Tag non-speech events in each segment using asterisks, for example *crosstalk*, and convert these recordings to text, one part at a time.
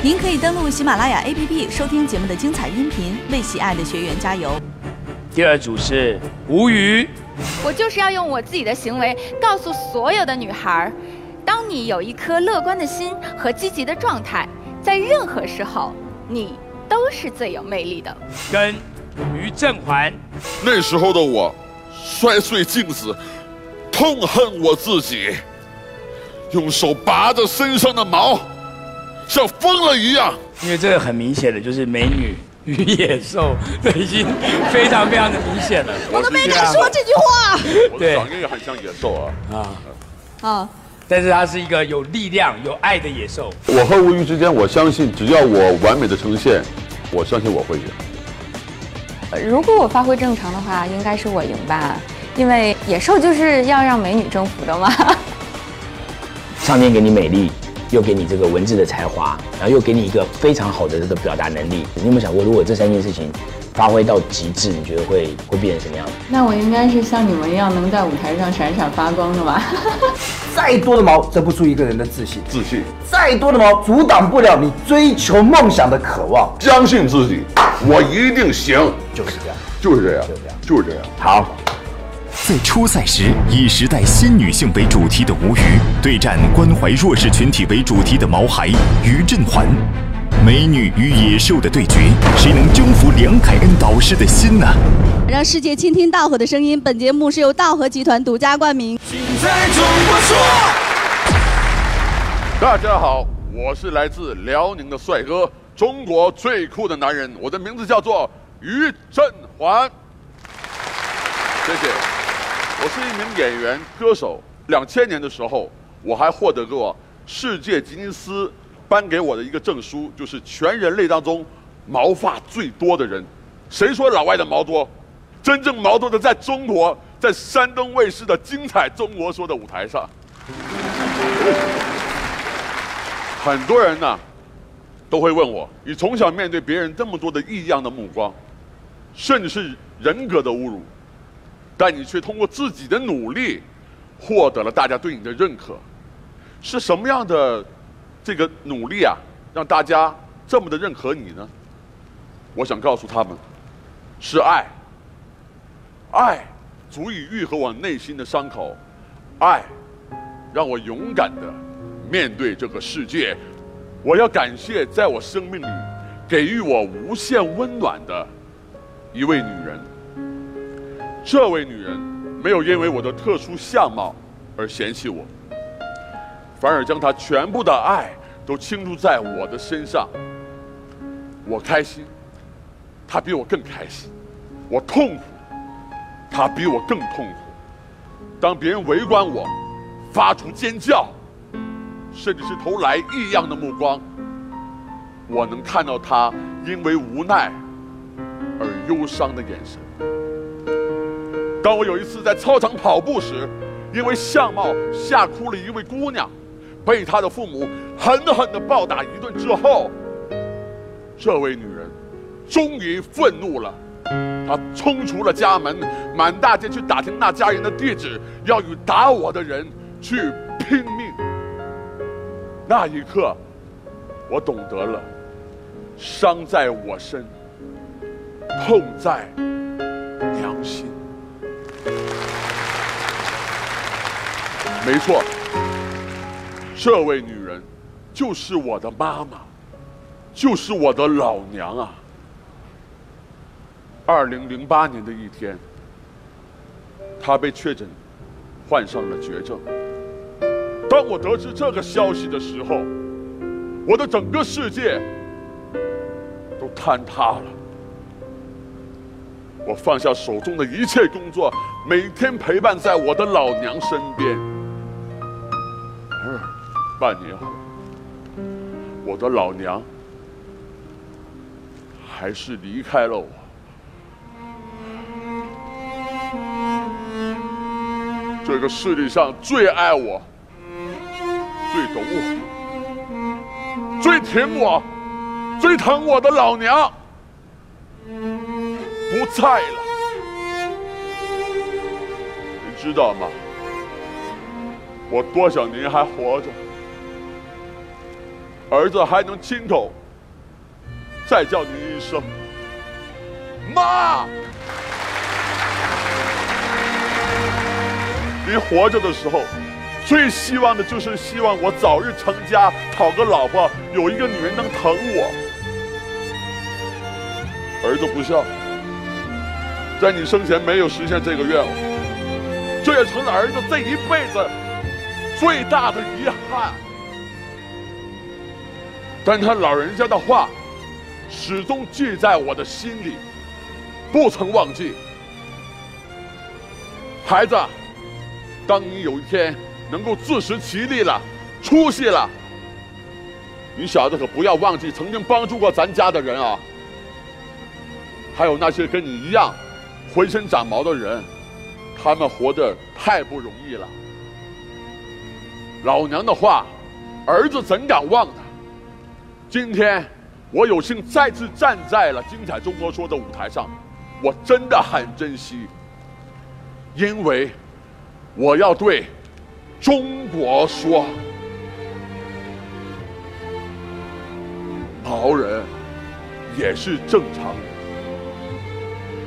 您可以登录喜马拉雅 APP 收听节目的精彩音频，为喜爱的学员加油。第二组是吴瑜，我就是要用我自己的行为告诉所有的女孩儿，当你有一颗乐观的心和积极的状态，在任何时候，你都是最有魅力的。跟于正环，那时候的我，摔碎镜子，痛恨我自己，用手拔着身上的毛，像疯了一样。因为这个很明显的就是美女与野兽，这已经非常非常的明显了。*laughs* 我都没敢说这句话。我的长得也很像野兽啊。啊，啊，但是它是一个有力量、有爱的野兽。我和吴瑜之间，我相信只要我完美的呈现，我相信我会赢。呃如果我发挥正常的话，应该是我赢吧，因为野兽就是要让美女征服的嘛。*laughs* 上天给你美丽，又给你这个文字的才华，然后又给你一个非常好的这个表达能力。你有没有想过，如果这三件事情发挥到极致，你觉得会会变成什么样子？那我应该是像你们一样，能在舞台上闪闪发光的吧？*laughs* 再多的毛遮不住一个人的自信，自信，再多的毛阻挡不了你追求梦想的渴望。相信自己，我一定行。就是这样，就是这样，就是这样。就是这样。好，在初赛时以时代新女性为主题的吴瑜对战关怀弱势群体为主题的毛孩于振环，美女与野兽的对决，谁能征服梁凯恩导师的心呢？让世界倾听稻禾的声音。本节目是由稻禾集团独家冠名。在中国说。大家好，我是来自辽宁的帅哥，中国最酷的男人，我的名字叫做于振环。谢谢。我是一名演员、歌手。两千年的时候，我还获得过世界吉尼斯颁给我的一个证书，就是全人类当中毛发最多的人。谁说老外的毛多？真正毛多的在中国，在山东卫视的精彩中国说的舞台上。很多人呢，都会问我：你从小面对别人这么多的异样的目光，甚至是人格的侮辱，但你却通过自己的努力，获得了大家对你的认可，是什么样的这个努力啊，让大家这么的认可你呢？我想告诉他们，是爱。爱足以愈合我内心的伤口，爱让我勇敢的面对这个世界。我要感谢在我生命里给予我无限温暖的一位女人。这位女人没有因为我的特殊相貌而嫌弃我，反而将她全部的爱都倾注在我的身上。我开心，她比我更开心；我痛苦。她比我更痛苦。当别人围观我，发出尖叫，甚至是投来异样的目光，我能看到他因为无奈而忧伤的眼神。当我有一次在操场跑步时，因为相貌吓哭了一位姑娘，被她的父母狠狠地暴打一顿之后，这位女人终于愤怒了。她冲出了家门，满大街去打听那家人的地址，要与打我的人去拼命。那一刻，我懂得了，伤在我身，痛在没错，这位女人就是我的妈妈，就是我的老娘啊。二零零八年的一天，她被确诊患上了绝症。当我得知这个消息的时候，我的整个世界都坍塌了。我放下手中的一切工作，每天陪伴在我的老娘身边。半年后，我的老娘还是离开了我。这个世界上最爱我、最懂我、最挺我、最疼我的老娘不在了，你知道吗？我多少年还活着，儿子还能亲口再叫你一声妈。你活着的时候，最希望的就是希望我早日成家，讨个老婆，有一个女人能疼我。儿子不孝，在你生前没有实现这个愿望，这也成了儿子这一辈子最大的遗憾。但他老人家的话，始终记在我的心里，不曾忘记。孩子，当你有一天能够自食其力了，出息了，你小子可不要忘记曾经帮助过咱家的人啊！还有那些跟你一样浑身长毛的人，他们活得太不容易了。老娘的话，儿子怎敢忘呢？今天我有幸再次站在了《精彩中国说》的舞台上，我真的很珍惜，因为我要对中国说：毛人也是正常人，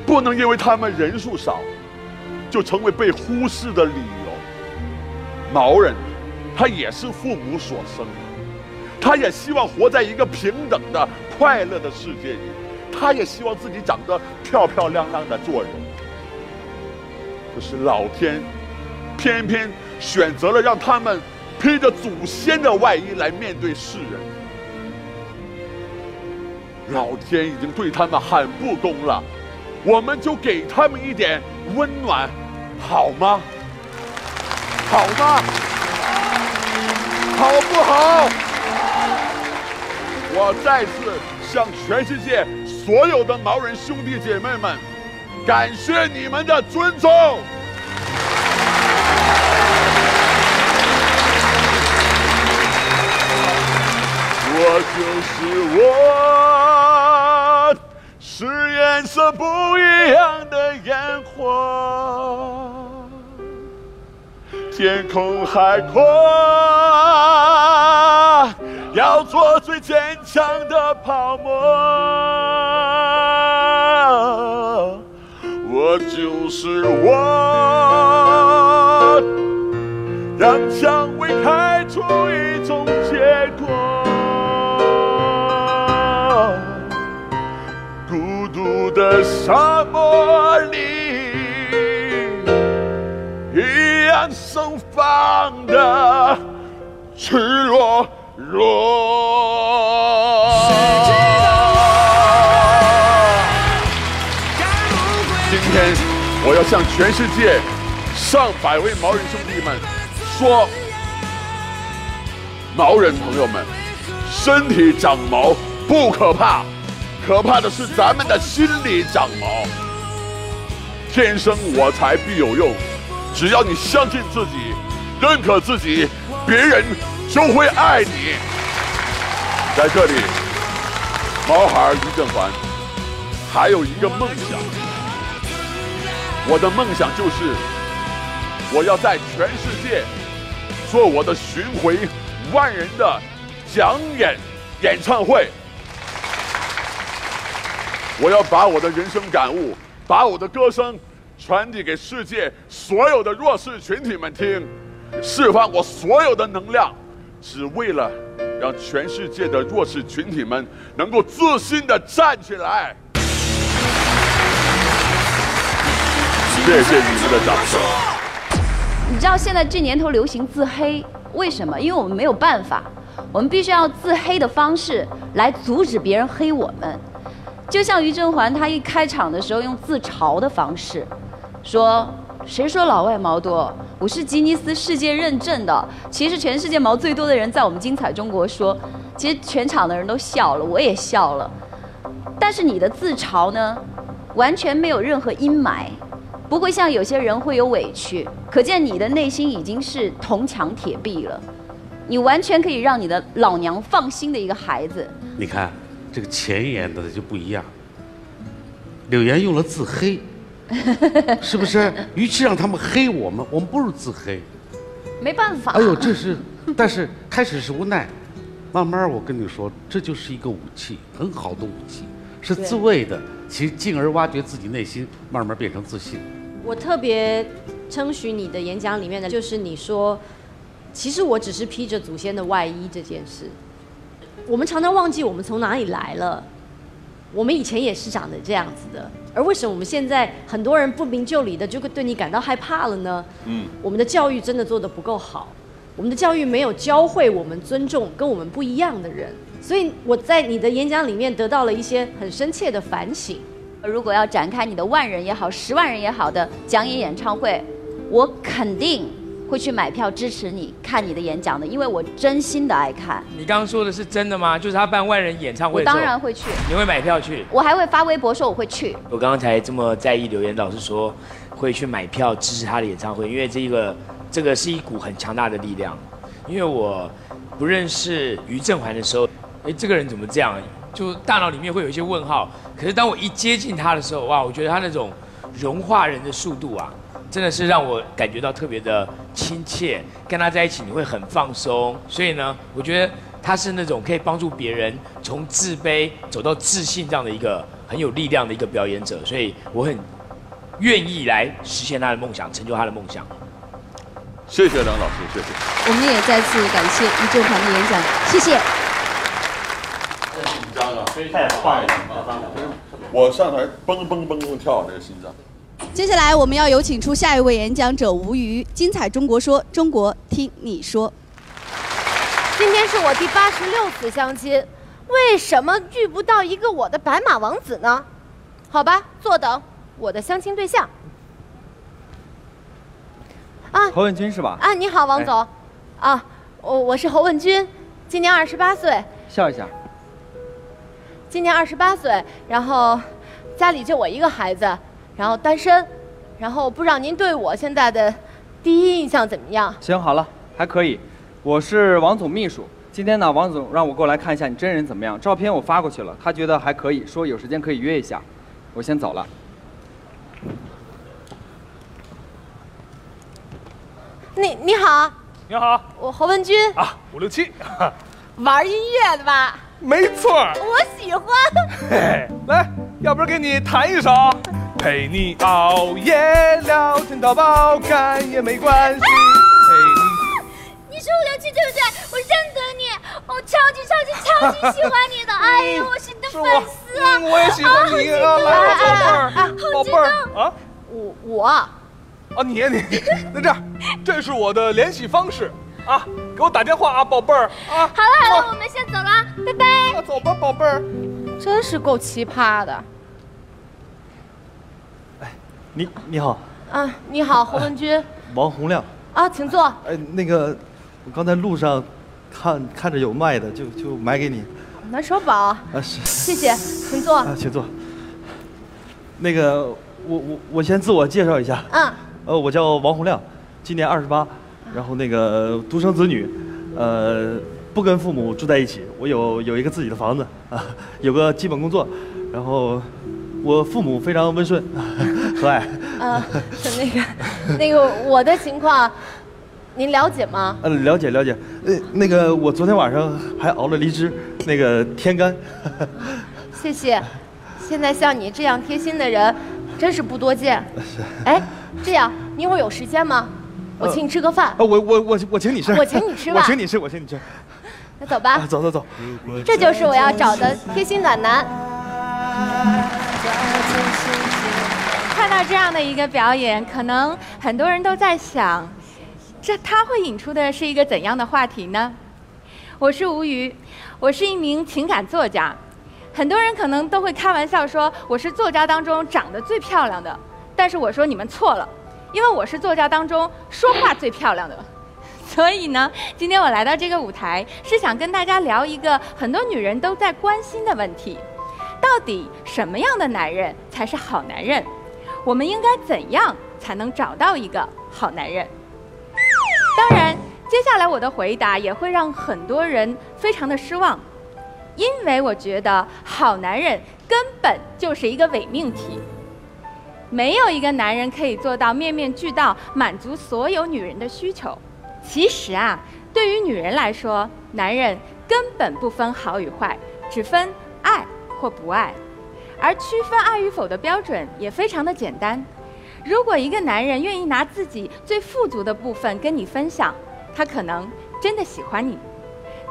不能因为他们人数少，就成为被忽视的理由。毛人他也是父母所生。他也希望活在一个平等的、快乐的世界里，他也希望自己长得漂漂亮亮的做人。可是老天偏偏选择了让他们披着祖先的外衣来面对世人。老天已经对他们很不公了，我们就给他们一点温暖，好吗？好吗？好不好？我再次向全世界所有的毛人兄弟姐妹们，感谢你们的尊重。我就是我，是颜色不一样的烟火，天空海阔。要做最坚强的泡沫，我就是我，让蔷薇开出一种结果。孤独的沙漠里，一样盛放的赤裸。若今天，我要向全世界上百位毛人兄弟们说：毛人朋友们，身体长毛不可怕，可怕的是咱们的心里长毛。天生我材必有用，只要你相信自己，认可自己，别人。就会爱你。在这里，毛孩于振环还有一个梦想，我的梦想就是我要在全世界做我的巡回万人的讲演演唱会。我要把我的人生感悟，把我的歌声传递给世界所有的弱势群体们听，释放我所有的能量。只为了让全世界的弱势群体们能够自信的站起来。谢谢你们的掌声。你知道现在这年头流行自黑，为什么？因为我们没有办法，我们必须要自黑的方式来阻止别人黑我们。就像于正环，他一开场的时候用自嘲的方式说。谁说老外毛多？我是吉尼斯世界认证的。其实全世界毛最多的人在我们精彩中国说，其实全场的人都笑了，我也笑了。但是你的自嘲呢，完全没有任何阴霾，不会像有些人会有委屈。可见你的内心已经是铜墙铁壁了，你完全可以让你的老娘放心的一个孩子。你看这个前言的就不一样，柳岩用了自黑。*laughs* 是不是？与其让他们黑我们，我们不如自黑。没办法。哎呦，这是，但是开始是无奈，慢慢我跟你说，这就是一个武器，很好的武器，是自卫的，其进而挖掘自己内心，慢慢变成自信。我特别称许你的演讲里面的，就是你说，其实我只是披着祖先的外衣这件事。我们常常忘记我们从哪里来了，我们以前也是长得这样子的，而为什么我们现在很多人不明就里的就会对你感到害怕了呢？嗯，我们的教育真的做得不够好，我们的教育没有教会我们尊重跟我们不一样的人，所以我在你的演讲里面得到了一些很深切的反省。如果要展开你的万人也好、十万人也好的讲演演唱会，我肯定会去买票支持你看你的演讲的，因为我真心的爱看。你刚刚说的是真的吗？就是他办万人演唱会当然会去，你会买票去？我还会发微博说我会去。我刚刚才这么在意留言，老师说会去买票支持他的演唱会，因为这个这个是一股很强大的力量。因为我不认识于正环的时候，哎，这个人怎么这样？就大脑里面会有一些问号。可是当我一接近他的时候，哇，我觉得他那种融化人的速度啊，真的是让我感觉到特别的亲切。跟他在一起你会很放松，所以呢，我觉得他是那种可以帮助别人从自卑走到自信这样的一个很有力量的一个表演者，所以我很愿意来实现他的梦想，成就他的梦想。谢谢梁老师，谢谢。我们也再次感谢于正环的演讲，谢谢。紧张了，太棒了！我上台蹦蹦蹦蹦跳，那个心脏。接下来我们要有请出下一位演讲者吴瑜，精彩中国说，中国听你说。今天是我第八十六次相亲，为什么遇不到一个我的白马王子呢？好吧，坐等我的相亲对象。啊侯文军是吧？啊，你好，王总。啊，我我是侯文军，今年二十八岁，笑一下。今年二十八岁，然后家里就我一个孩子，然后单身，然后不知道您对我现在的第一印象怎么样？行，好了，还可以。我是王总秘书。今天呢，王总让我过来看一下你真人怎么样。照片我发过去了，他觉得还可以，说有时间可以约一下。我先走了。你你好，你好我侯文军，啊，五六七，*laughs* 玩音乐的吧？没错。我喜欢。嘿，来，要不然给你弹一首，陪你熬夜聊天到爆，肝也没关系。陪 *laughs* 你是五六七对不对？我认得你，我超级超级超级喜欢你的，*laughs* 哎呦，我是你的粉丝啊！嗯我也喜欢你啊宝贝儿宝贝儿啊！我我啊，你你，*laughs* 那这样，这是我的联系方式啊，给我打电话啊，宝贝儿啊。好了好了，我们先走了，拜拜。走吧，宝贝儿。真是够奇葩的你你好，啊！你好，侯文军王洪亮。啊，请坐。哎，那个，我刚才路上看看着有卖的，就就买给你。暖手宝，啊是。谢谢，请坐。啊，请坐。那个，我我我先自我介绍一下。嗯。呃，我叫王洪亮，今年二十八，然后那个独生子女，呃，不跟父母住在一起，我有有一个自己的房子啊，有个基本工作，然后我父母非常温顺和蔼。呃，那个那个我的情况，您了解吗？呃，了解了解。呃，那个我昨天晚上还熬了梨汁，那个天干。*laughs* 谢谢。现在像你这样贴心的人，真是不多见。哎，这样你一会儿有时间吗？我请你吃个饭。啊，我我我我请你吃。我请你吃吧我请你吃，我请你吃。那走吧啊，。走走走。这就是我要找的贴心暖男。这样的一个表演，可能很多人都在想，这他会引出的是一个怎样的话题呢？我是吴瑜，我是一名情感作家。很多人可能都会开玩笑说我是作家当中长得最漂亮的，但是我说你们错了，因为我是作家当中说话最漂亮的。*laughs* 所以呢，今天我来到这个舞台，是想跟大家聊一个很多女人都在关心的问题：到底什么样的男人才是好男人？我们应该怎样才能找到一个好男人？当然，接下来我的回答也会让很多人非常的失望，因为我觉得好男人根本就是一个伪命题。没有一个男人可以做到面面俱到，满足所有女人的需求。其实啊，对于女人来说，男人根本不分好与坏，只分爱或不爱。而区分爱与否的标准也非常的简单。如果一个男人愿意拿自己最富足的部分跟你分享，他可能真的喜欢你；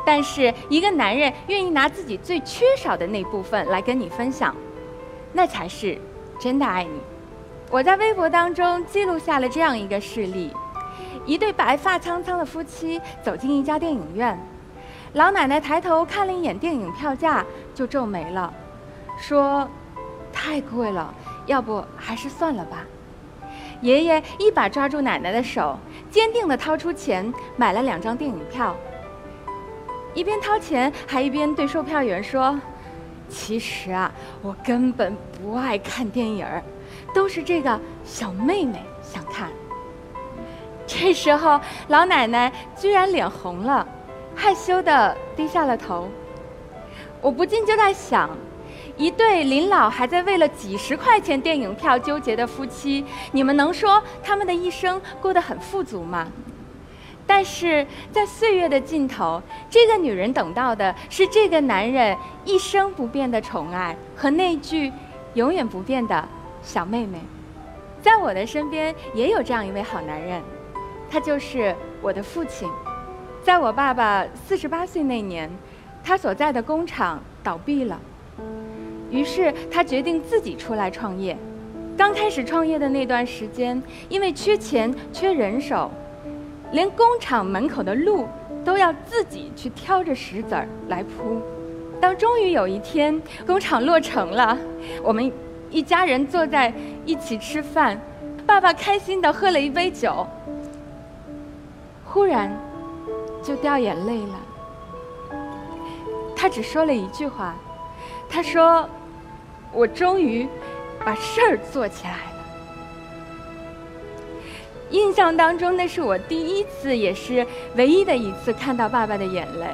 但是一个男人愿意拿自己最缺少的那部分来跟你分享，那才是真的爱你。我在微博当中记录下了这样一个事例：一对白发苍苍的夫妻走进一家电影院，老奶奶抬头看了一眼电影票价，就皱眉了，说：“太贵了，要不还是算了吧。”爷爷一把抓住奶奶的手，坚定地掏出钱买了两张电影票。一边掏钱，还一边对售票员说：“其实啊，我根本不爱看电影儿，都是这个小妹妹想看。”这时候，老奶奶居然脸红了，害羞地低下了头。我不禁就在想。一对临老还在为了几十块钱电影票纠结的夫妻，你们能说他们的一生过得很富足吗？但是在岁月的尽头，这个女人等到的是这个男人一生不变的宠爱和那句永远不变的小妹妹。在我的身边也有这样一位好男人，他就是我的父亲。在我爸爸四十八岁那年，他所在的工厂倒闭了。于是他决定自己出来创业。刚开始创业的那段时间，因为缺钱、缺人手，连工厂门口的路都要自己去挑着石子儿来铺。当终于有一天工厂落成了，我们一家人坐在一起吃饭，爸爸开心地喝了一杯酒，忽然就掉眼泪了。他只说了一句话，他说。我终于把事儿做起来了。印象当中，那是我第一次，也是唯一的一次看到爸爸的眼泪。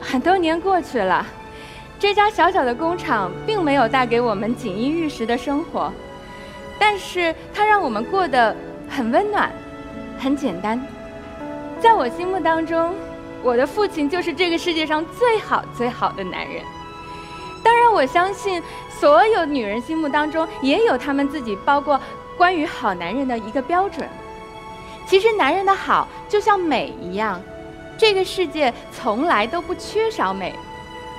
很多年过去了，这家小小的工厂并没有带给我们锦衣玉食的生活，但是它让我们过得很温暖，很简单。在我心目当中，我的父亲就是这个世界上最好最好的男人。我相信。所有女人心目当中也有他们自己包括关于好男人的一个标准。其实男人的好就像美一样，这个世界从来都不缺少美，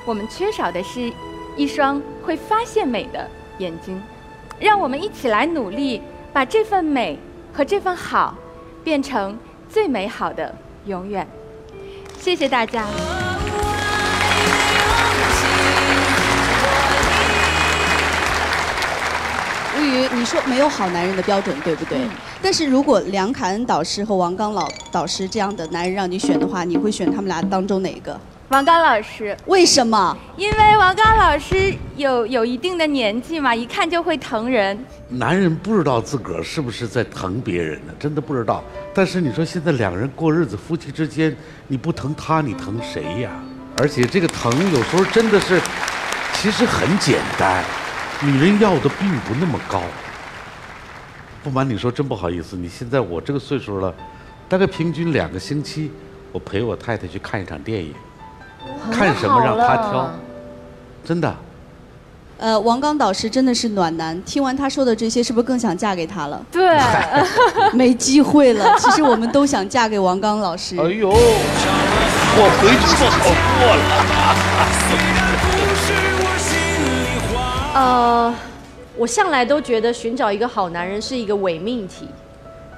我们缺少的是一双会发现美的眼睛。让我们一起来努力，把这份美和这份好变成最美好的永远。谢谢大家。于你说没有好男人的标准，对不对？但是如果梁凯恩导师和王刚老导师这样的男人让你选的话，你会选他们俩当中哪一个？王刚老师。为什么？因为王刚老师有有一定的年纪嘛，一看就会疼人。男人不知道自个儿是不是在疼别人呢？真的不知道。但是你说现在两个人过日子，夫妻之间，你不疼他，你疼谁呀？而且这个疼有时候真的是，其实很简单。女人要的并不那么高。不瞒你说，真不好意思，你现在我这个岁数了，大概平均两个星期，我陪我太太去看一场电影，看什么让她挑，真的。呃，王刚导师真的是暖男，听完他说的这些，是不是更想嫁给他了？对，*laughs* 没机会了。其实我们都想嫁给王刚老师。哎呦，我回去做好过了。呃，我向来都觉得寻找一个好男人是一个伪命题，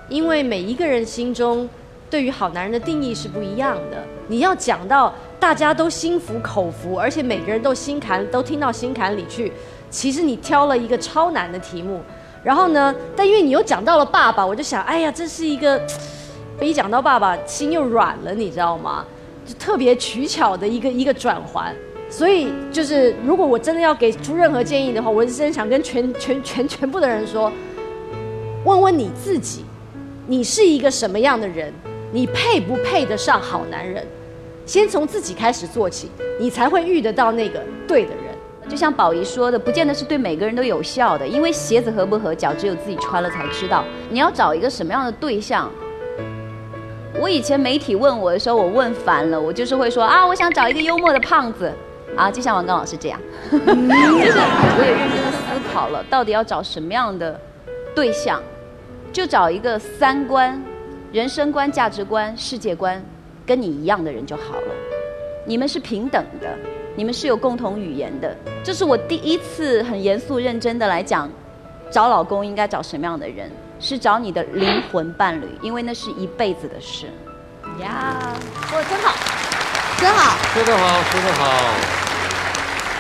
因为每一个人心中对于好男人的定义是不一样的。你要讲到大家都心服口服，而且每个人都心坎都听到心坎里去，其实你挑了一个超难的题目。然后呢，但因为你又讲到了爸爸，我就想，哎呀，这是一个，一讲到爸爸心又软了，你知道吗？就特别取巧的一个一个转环。所以，就是如果我真的要给出任何建议的话，我是真想跟全全全全部的人说：问问你自己，你是一个什么样的人？你配不配得上好男人？先从自己开始做起，你才会遇得到那个对的人。就像宝仪说的，不见得是对每个人都有效的，因为鞋子合不合脚，只有自己穿了才知道。你要找一个什么样的对象？我以前媒体问我的时候，我问烦了，我就是会说啊，我想找一个幽默的胖子，啊，就像王刚老师这样，就是我也认真的思考了，到底要找什么样的对象，就找一个三观、人生观、价值观、世界观跟你一样的人就好了。你们是平等的，你们是有共同语言的。这是我第一次很严肃认真的来讲，找老公应该找什么样的人。是找你的灵魂伴侣，因为那是一辈子的事。呀，说的真好，真好，说得好，说得好。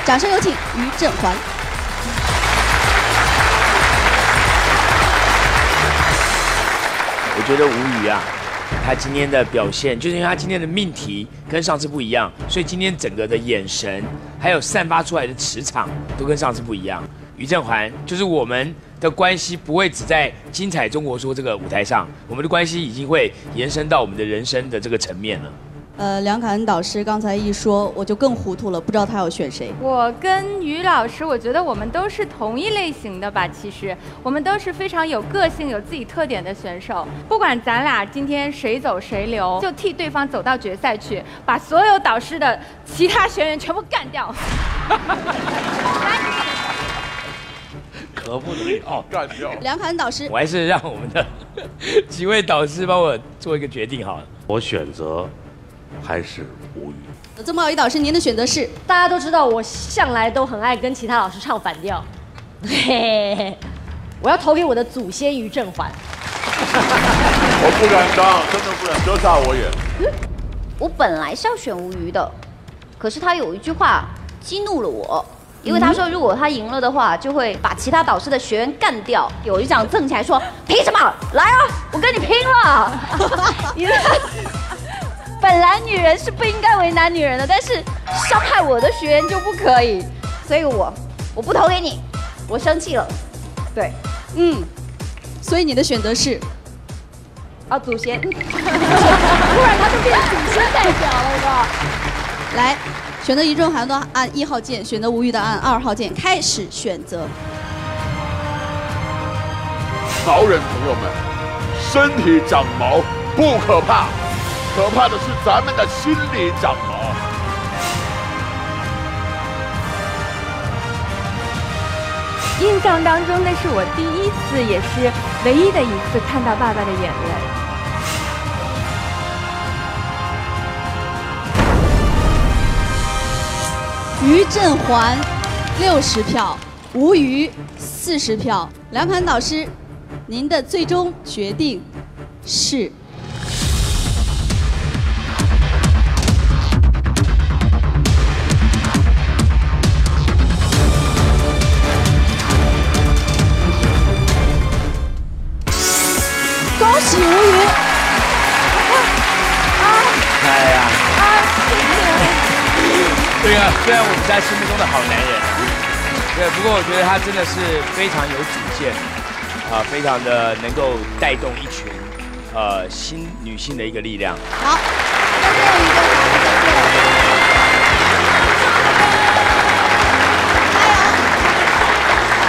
掌声有请于正环。我觉得无语啊，他今天的表现，就是因为他今天的命题跟上次不一样，所以今天整个的眼神，还有散发出来的磁场，都跟上次不一样。于正环就是我们。的关系不会只在精彩中国说这个舞台上，我们的关系已经会延伸到我们的人生的这个层面了。呃，梁凯恩导师刚才一说，我就更糊涂了，不知道他要选谁。我跟于老师，我觉得我们都是同一类型的吧。其实我们都是非常有个性、有自己特点的选手。不管咱俩今天谁走谁留，就替对方走到决赛去，把所有导师的其他学员全部干掉。可不能哦干掉梁凯恩导师，我还是让我们的几位导师帮我做一个决定好了。我选择还是无语。曾宝仪导师，您的选择是？大家都知道，我向来都很爱跟其他老师唱反调。嘿 *laughs* 嘿我要投给我的祖先于正环。*laughs* 我不敢当，真的不敢，遮下我眼。*laughs* 我本来是要选吴瑜的，可是他有一句话激怒了我。因为他说，如果他赢了的话，就会把其他导师的学员干掉。有一掌蹭起来说：“凭什么？来啊，我跟你拼了！”本来女人是不应该为难女人的，但是伤害我的学员就不可以。所以我我不投给你，我生气了。对，嗯，所以你的选择是啊，祖先。*laughs* 突然他就变祖先代表了，来。选择一正环的按一号键，选择无语的按二号键，开始选择。毛人朋友们，身体长毛不可怕，可怕的是咱们的心理长毛。印象当中，那是我第一次，也是唯一的一次看到爸爸的眼泪。于振环六十票，吴瑜四十票。梁侃导师，您的最终决定是？虽然我们在心目中的好男人，对，不过我觉得他真的是非常有主见，啊，非常的能够带动一群，呃，新女性的一个力量。好，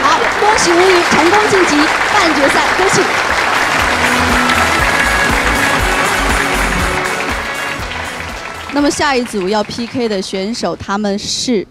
好，恭喜吴宇成功晋级半决赛，恭喜。那么下一组要 PK 的选手他们是。